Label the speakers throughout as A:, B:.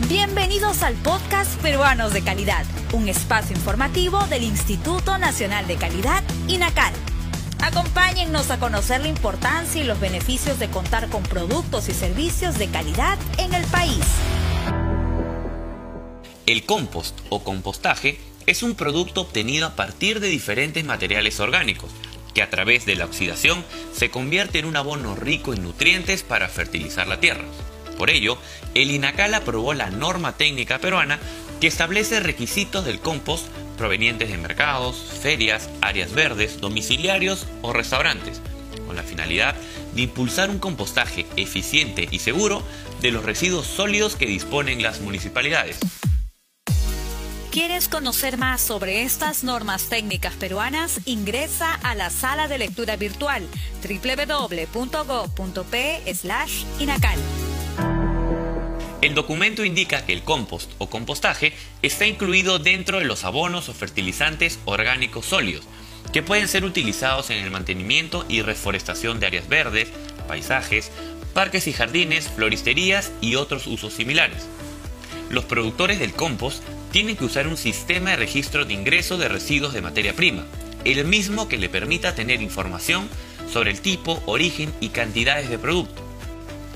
A: Bienvenidos al podcast Peruanos de Calidad, un espacio informativo del Instituto Nacional de Calidad, INACAL. Acompáñennos a conocer la importancia y los beneficios de contar con productos y servicios de calidad en el país.
B: El compost o compostaje es un producto obtenido a partir de diferentes materiales orgánicos, que a través de la oxidación se convierte en un abono rico en nutrientes para fertilizar la tierra. Por ello, el INACAL aprobó la norma técnica peruana que establece requisitos del compost provenientes de mercados, ferias, áreas verdes, domiciliarios o restaurantes, con la finalidad de impulsar un compostaje eficiente y seguro de los residuos sólidos que disponen las municipalidades.
A: ¿Quieres conocer más sobre estas normas técnicas peruanas? Ingresa a la sala de lectura virtual www.go.p/inacal.
B: El documento indica que el compost o compostaje está incluido dentro de los abonos o fertilizantes orgánicos sólidos, que pueden ser utilizados en el mantenimiento y reforestación de áreas verdes, paisajes, parques y jardines, floristerías y otros usos similares. Los productores del compost tienen que usar un sistema de registro de ingreso de residuos de materia prima, el mismo que le permita tener información sobre el tipo, origen y cantidades de producto.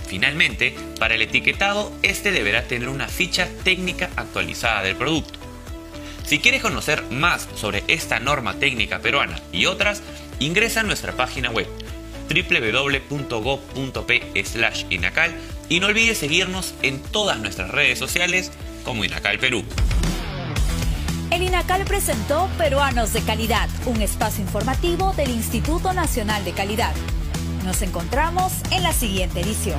B: Finalmente, para el etiquetado, este deberá tener una ficha técnica actualizada del producto. Si quieres conocer más sobre esta norma técnica peruana y otras, ingresa a nuestra página web www.go.p/inacal y no olvides seguirnos en todas nuestras redes sociales como Inacal Perú.
A: El INACAL presentó Peruanos de Calidad, un espacio informativo del Instituto Nacional de Calidad. Nos encontramos en la siguiente edición.